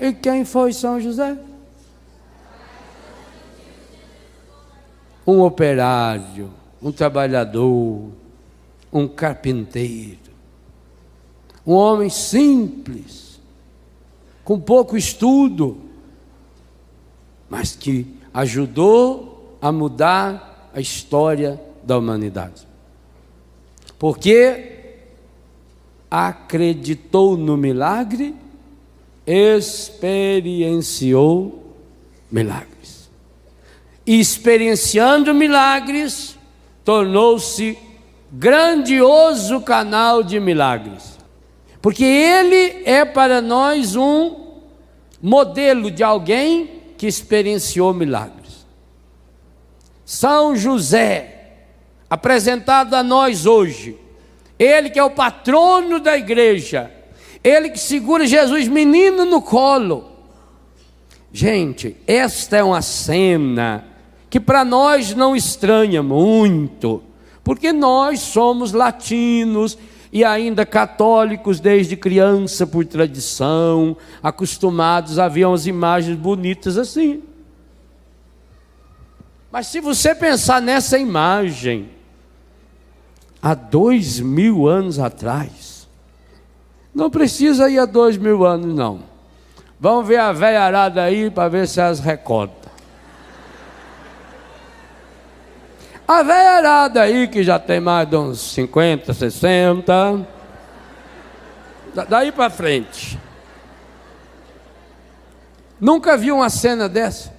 E quem foi São José? Um operário, um trabalhador, um carpinteiro, um homem simples, com pouco estudo, mas que ajudou a mudar a história da humanidade. Porque acreditou no milagre, experienciou milagres. E experienciando milagres, tornou-se grandioso canal de milagres. Porque ele é para nós um modelo de alguém que experienciou milagres. São José, apresentado a nós hoje, ele que é o patrono da igreja, ele que segura Jesus menino no colo. Gente, esta é uma cena que para nós não estranha muito, porque nós somos latinos e ainda católicos desde criança por tradição, acostumados a ver umas imagens bonitas assim. Mas se você pensar nessa imagem, há dois mil anos atrás. Não precisa ir a dois mil anos, não. Vamos ver a velha arada aí para ver se elas recordam. A velha arada aí, que já tem mais de uns 50, 60. Daí para frente. Nunca viu uma cena dessa?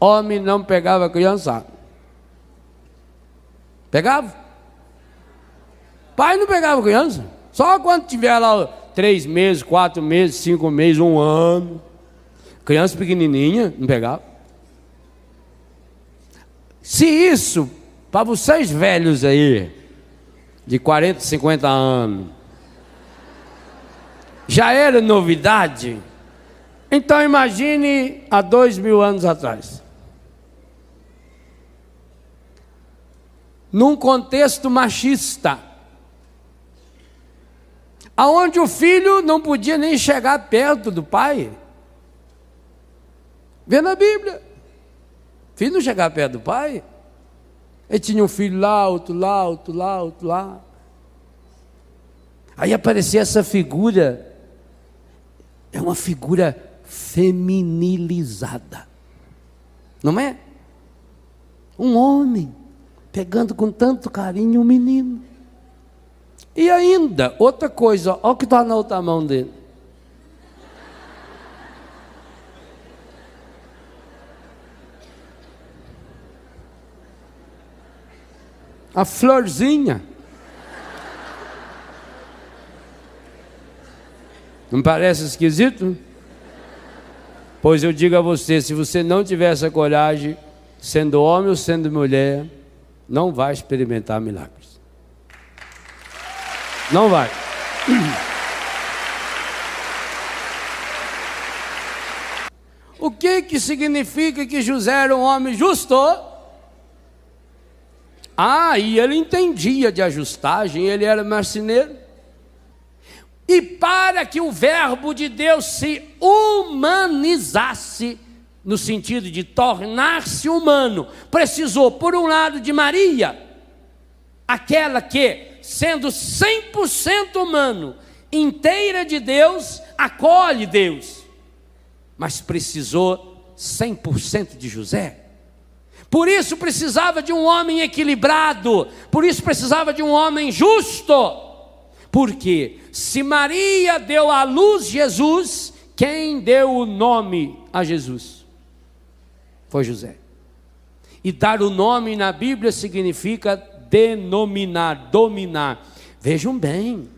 Homem não pegava criança. Pegava? Pai não pegava criança. Só quando tiver lá três meses, quatro meses, cinco meses, um ano. Criança pequenininha, não pegava. Se isso, para vocês velhos aí, de 40, 50 anos, já era novidade, então imagine há dois mil anos atrás. Num contexto machista, aonde o filho não podia nem chegar perto do pai. Vê na Bíblia. O filho não chegava perto do pai. Ele tinha um filho lá, outro lá, outro lá, outro lá. Aí aparecia essa figura. É uma figura feminilizada. Não é? Um homem pegando com tanto carinho um menino. E ainda, outra coisa, olha o que está na outra mão dele. A florzinha. Não parece esquisito? Pois eu digo a você: se você não tiver essa coragem, sendo homem ou sendo mulher, não vai experimentar milagre. Não vai. O que que significa que José era um homem justo? Ah, e ele entendia de ajustagem, ele era marceneiro. E para que o verbo de Deus se humanizasse, no sentido de tornar-se humano, precisou, por um lado, de Maria, aquela que sendo 100% humano, inteira de Deus, acolhe Deus, mas precisou 100% de José. Por isso precisava de um homem equilibrado, por isso precisava de um homem justo. Porque se Maria deu à luz Jesus, quem deu o nome a Jesus? Foi José. E dar o nome na Bíblia significa denominar, dominar. Vejam bem,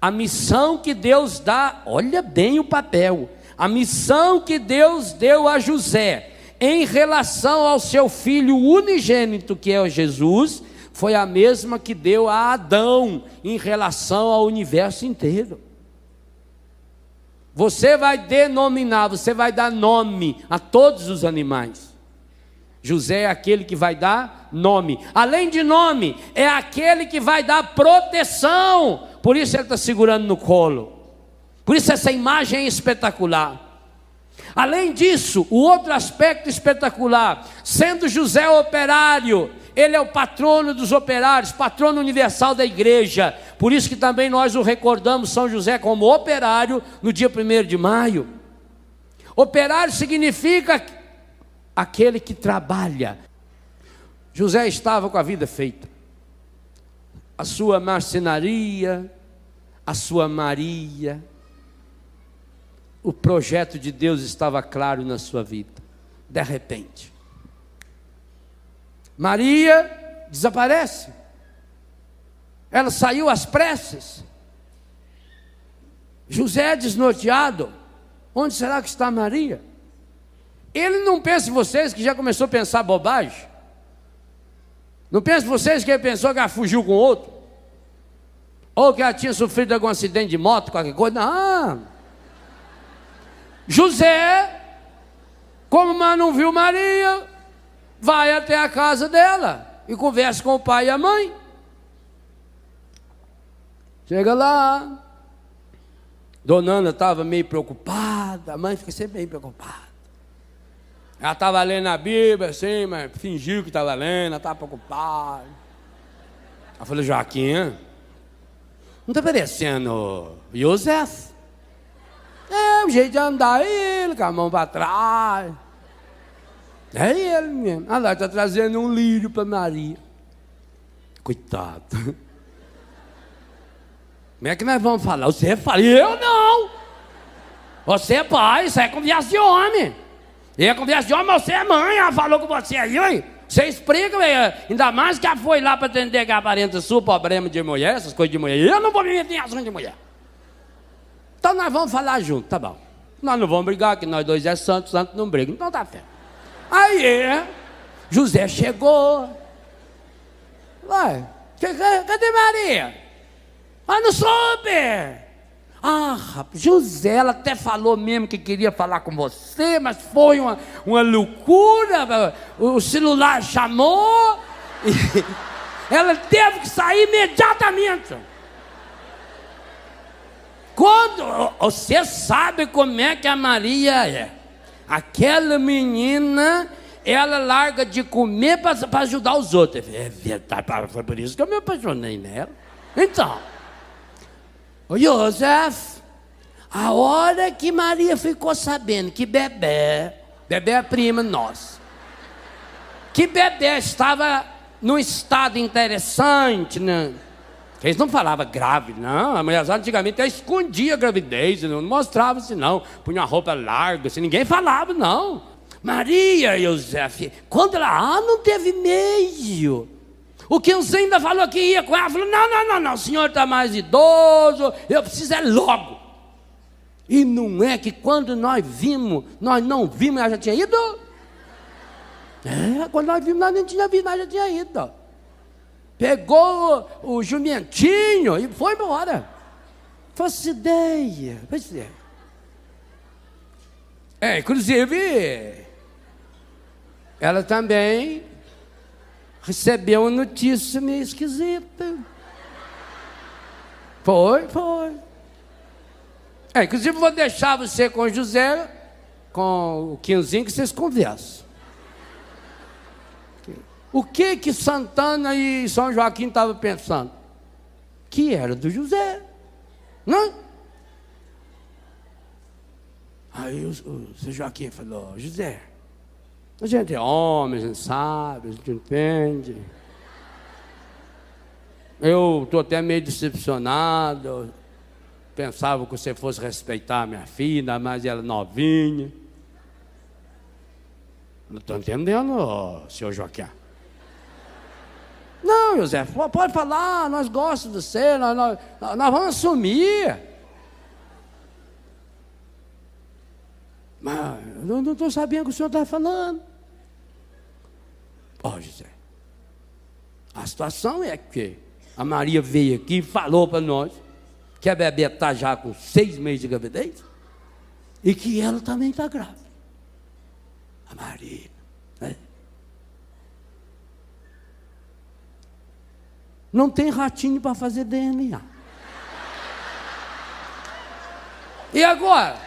a missão que Deus dá, olha bem o papel, a missão que Deus deu a José em relação ao seu filho unigênito, que é Jesus, foi a mesma que deu a Adão em relação ao universo inteiro. Você vai denominar, você vai dar nome a todos os animais. José é aquele que vai dar nome. Além de nome, é aquele que vai dar proteção. Por isso ele está segurando no colo. Por isso essa imagem é espetacular. Além disso, o outro aspecto espetacular, sendo José operário, ele é o patrono dos operários, patrono universal da igreja. Por isso que também nós o recordamos São José como operário no dia 1 de maio. Operário significa aquele que trabalha. José estava com a vida feita. A sua marcenaria, a sua Maria, o projeto de Deus estava claro na sua vida. De repente, Maria desaparece. Ela saiu às pressas. José é desnorteado. Onde será que está Maria? Ele não pensa em vocês que já começou a pensar bobagem. Não pensa em vocês que ele pensou que ela fugiu com outro. Ou que ela tinha sofrido algum acidente de moto, qualquer coisa. Não. José, como não viu Maria, vai até a casa dela e conversa com o pai e a mãe. Chega lá, Dona Ana estava meio preocupada, a mãe fica sempre meio preocupada. Ela estava lendo a Bíblia, assim, mas fingiu que estava lendo, estava preocupada. Ela falou, Joaquim, não está parecendo José? É o jeito de andar ele, com a mão para trás. É ele mesmo. Ah lá, está trazendo um lírio para Maria. Coitado. Como é que nós vamos falar? Você fala, eu não. Você é pai, isso é conversa de homem. E é conversa de homem, você é mãe, ela falou com você aí, oi. Você explica, ainda mais que ela foi lá para atender que aparenta sua problema de mulher, essas coisas de mulher. Eu não vou me meter em assunto de mulher. Então nós vamos falar junto, tá bom. Nós não vamos brigar, que nós dois é santos, santos não brigam. Então tá fé. Aí, José chegou. Ué, cadê Maria? Ah, não soube. Ah, José, ela até falou mesmo que queria falar com você, mas foi uma, uma loucura. O celular chamou. ela teve que sair imediatamente. Quando você sabe como é que a Maria é, aquela menina, ela larga de comer para ajudar os outros. É verdade, foi por isso que eu me apaixonei nela. Então, o Joseph, a hora que Maria ficou sabendo que bebê, bebê é prima nossa, que bebê estava num estado interessante, né? Eles não falavam grave, não. A mulher antigamente escondia a gravidez, não mostrava assim, não. Punha uma roupa larga, assim, ninguém falava, não. Maria José, quando ela, ah, não teve meio. O que você ainda falou que ia com ela, falou: não, não, não, não, o senhor está mais idoso, eu preciso é logo. E não é que quando nós vimos, nós não vimos, ela já tinha ido? É, quando nós vimos, nós nem tinha visto, ela já tinha ido pegou o jumentinho e foi embora. Faço ideia. Faço ideia. É, inclusive, ela também recebeu uma notícia meio esquisita. Foi, foi. É, inclusive, vou deixar você com o José, com o Quinzinho, que vocês conversam. O que que Santana e São Joaquim estavam pensando? Que era do José. Não? Aí o, o Joaquim falou, José, a gente é homem, a gente sabe, a gente entende. Eu estou até meio decepcionado. Pensava que você fosse respeitar a minha filha, mas ela novinha. Não estou entendendo, senhor Joaquim. Não, José, pode falar, nós gostamos de você, nós, nós, nós vamos assumir. Mas eu não estou sabendo o que o senhor está falando. Ó, oh, José, a situação é que a Maria veio aqui e falou para nós que a bebê está já com seis meses de gravidez e que ela também está grávida. A Maria. Né? Não tem ratinho para fazer DNA. E agora?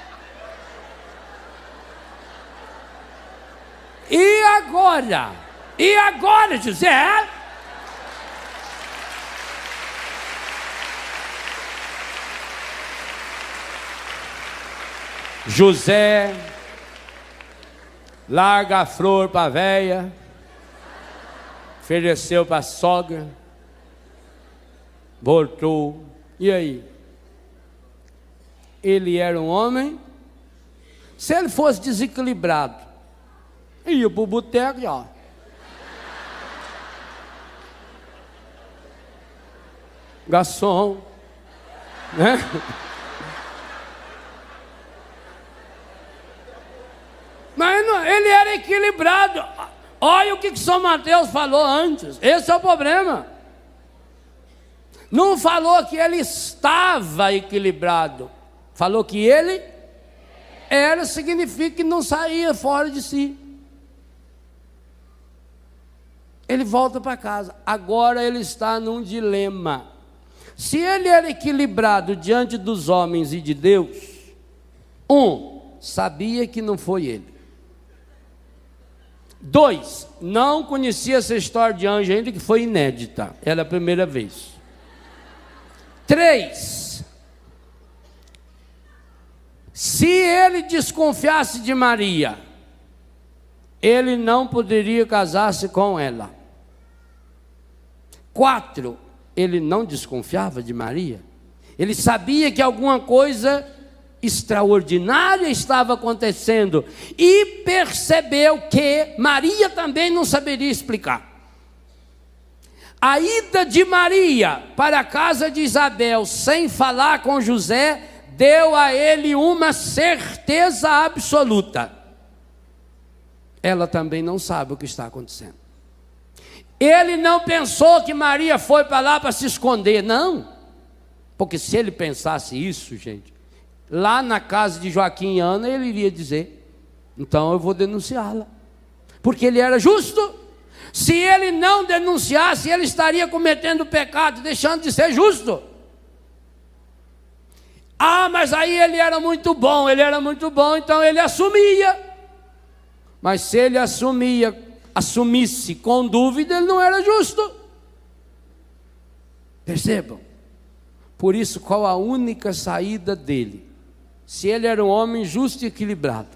E agora? E agora, José? José larga a flor para a véia, ofereceu para a sogra, voltou. E aí? Ele era um homem. Se ele fosse desequilibrado, ia para o boteco e ó. Garçom, né? Mas não, ele era equilibrado. Olha o que, que São Mateus falou antes. Esse é o problema. Não falou que ele estava equilibrado. Falou que ele era, significa que não saía fora de si. Ele volta para casa. Agora ele está num dilema. Se ele era equilibrado diante dos homens e de Deus, um, sabia que não foi ele. Dois, não conhecia essa história de anjo ainda, que foi inédita, era a primeira vez. Três, se ele desconfiasse de Maria, ele não poderia casar-se com ela. Quatro, ele não desconfiava de Maria. Ele sabia que alguma coisa extraordinária estava acontecendo e percebeu que Maria também não saberia explicar. A ida de Maria para a casa de Isabel sem falar com José deu a ele uma certeza absoluta. Ela também não sabe o que está acontecendo. Ele não pensou que Maria foi para lá para se esconder, não. Porque se ele pensasse isso, gente, lá na casa de Joaquim e Ana, ele iria dizer: então eu vou denunciá-la, porque ele era justo. Se ele não denunciasse, ele estaria cometendo pecado, deixando de ser justo. Ah, mas aí ele era muito bom, ele era muito bom, então ele assumia. Mas se ele assumia, assumisse com dúvida, ele não era justo. Percebam? Por isso, qual a única saída dele? se ele era um homem justo e equilibrado,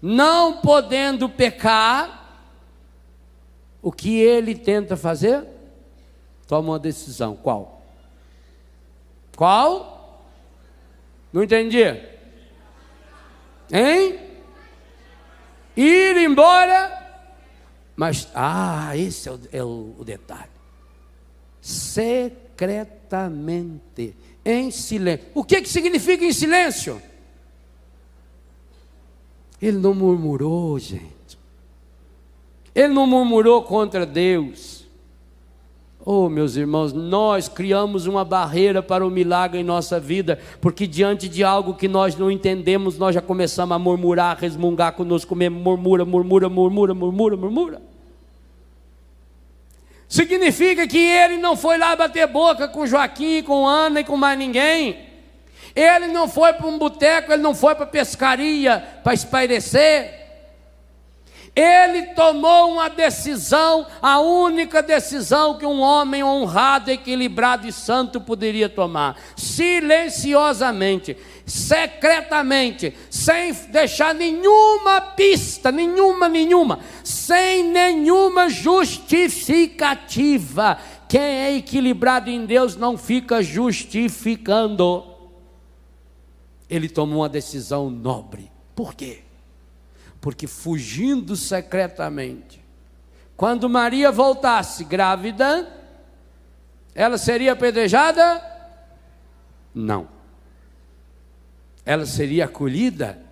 não podendo pecar, o que ele tenta fazer? Toma uma decisão. Qual? Qual? Não entendi. Hein? Ir embora. Mas, ah, esse é o, é o, detalhe. Secretamente, em silêncio. O que, que significa em silêncio? Ele não murmurou, gente. Ele não murmurou contra Deus. Oh, meus irmãos, nós criamos uma barreira para o milagre em nossa vida, porque diante de algo que nós não entendemos, nós já começamos a murmurar, a resmungar conosco mesmo, murmura, murmura, murmura, murmura, murmura. Significa que ele não foi lá bater boca com Joaquim, com Ana e com mais ninguém. Ele não foi para um boteco, ele não foi para pescaria para espairecer. Ele tomou uma decisão, a única decisão que um homem honrado, equilibrado e santo poderia tomar, silenciosamente, secretamente, sem deixar nenhuma pista, nenhuma, nenhuma, sem nenhuma justificativa. Quem é equilibrado em Deus não fica justificando ele tomou uma decisão nobre. Por quê? Porque fugindo secretamente, quando Maria voltasse grávida, ela seria apedrejada? Não. Ela seria acolhida,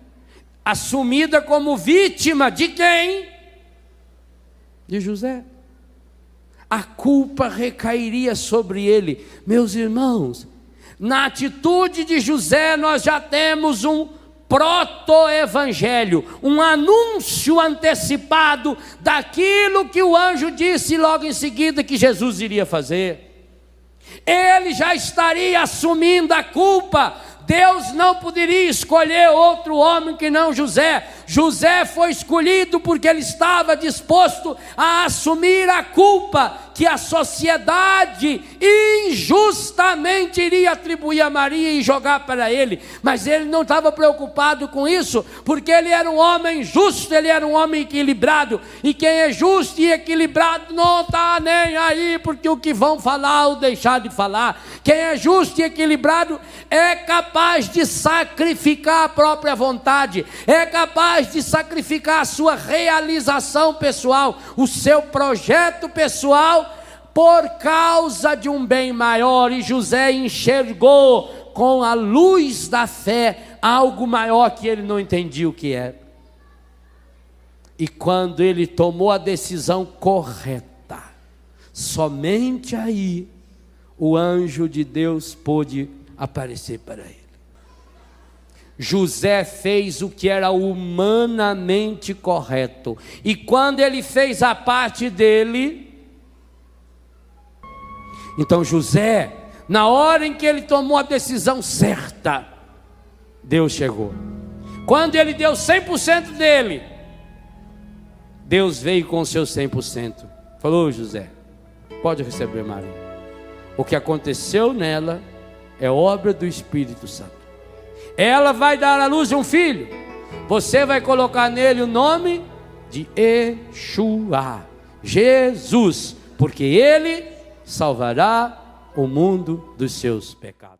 assumida como vítima de quem? De José. A culpa recairia sobre ele. Meus irmãos, na atitude de José, nós já temos um proto-evangelho, um anúncio antecipado daquilo que o anjo disse logo em seguida que Jesus iria fazer. Ele já estaria assumindo a culpa Deus não poderia escolher outro homem que não José. José foi escolhido porque ele estava disposto a assumir a culpa que a sociedade injustamente iria atribuir a Maria e jogar para ele. Mas ele não estava preocupado com isso, porque ele era um homem justo, ele era um homem equilibrado. E quem é justo e equilibrado não está nem aí, porque o que vão falar ou deixar de falar. Quem é justo e equilibrado é capaz de sacrificar a própria vontade, é capaz de sacrificar a sua realização pessoal, o seu projeto pessoal por causa de um bem maior, e José enxergou com a luz da fé algo maior que ele não entendia o que era. E quando ele tomou a decisão correta, somente aí o anjo de Deus pôde aparecer para ele. José fez o que era humanamente correto, e quando ele fez a parte dele, então José, na hora em que ele tomou a decisão certa, Deus chegou. Quando ele deu 100% dele, Deus veio com o seu 100%. Falou, José, pode receber Maria. O que aconteceu nela é obra do Espírito Santo. Ela vai dar à luz um filho. Você vai colocar nele o nome de Yeshua, Jesus, porque ele salvará o mundo dos seus pecados.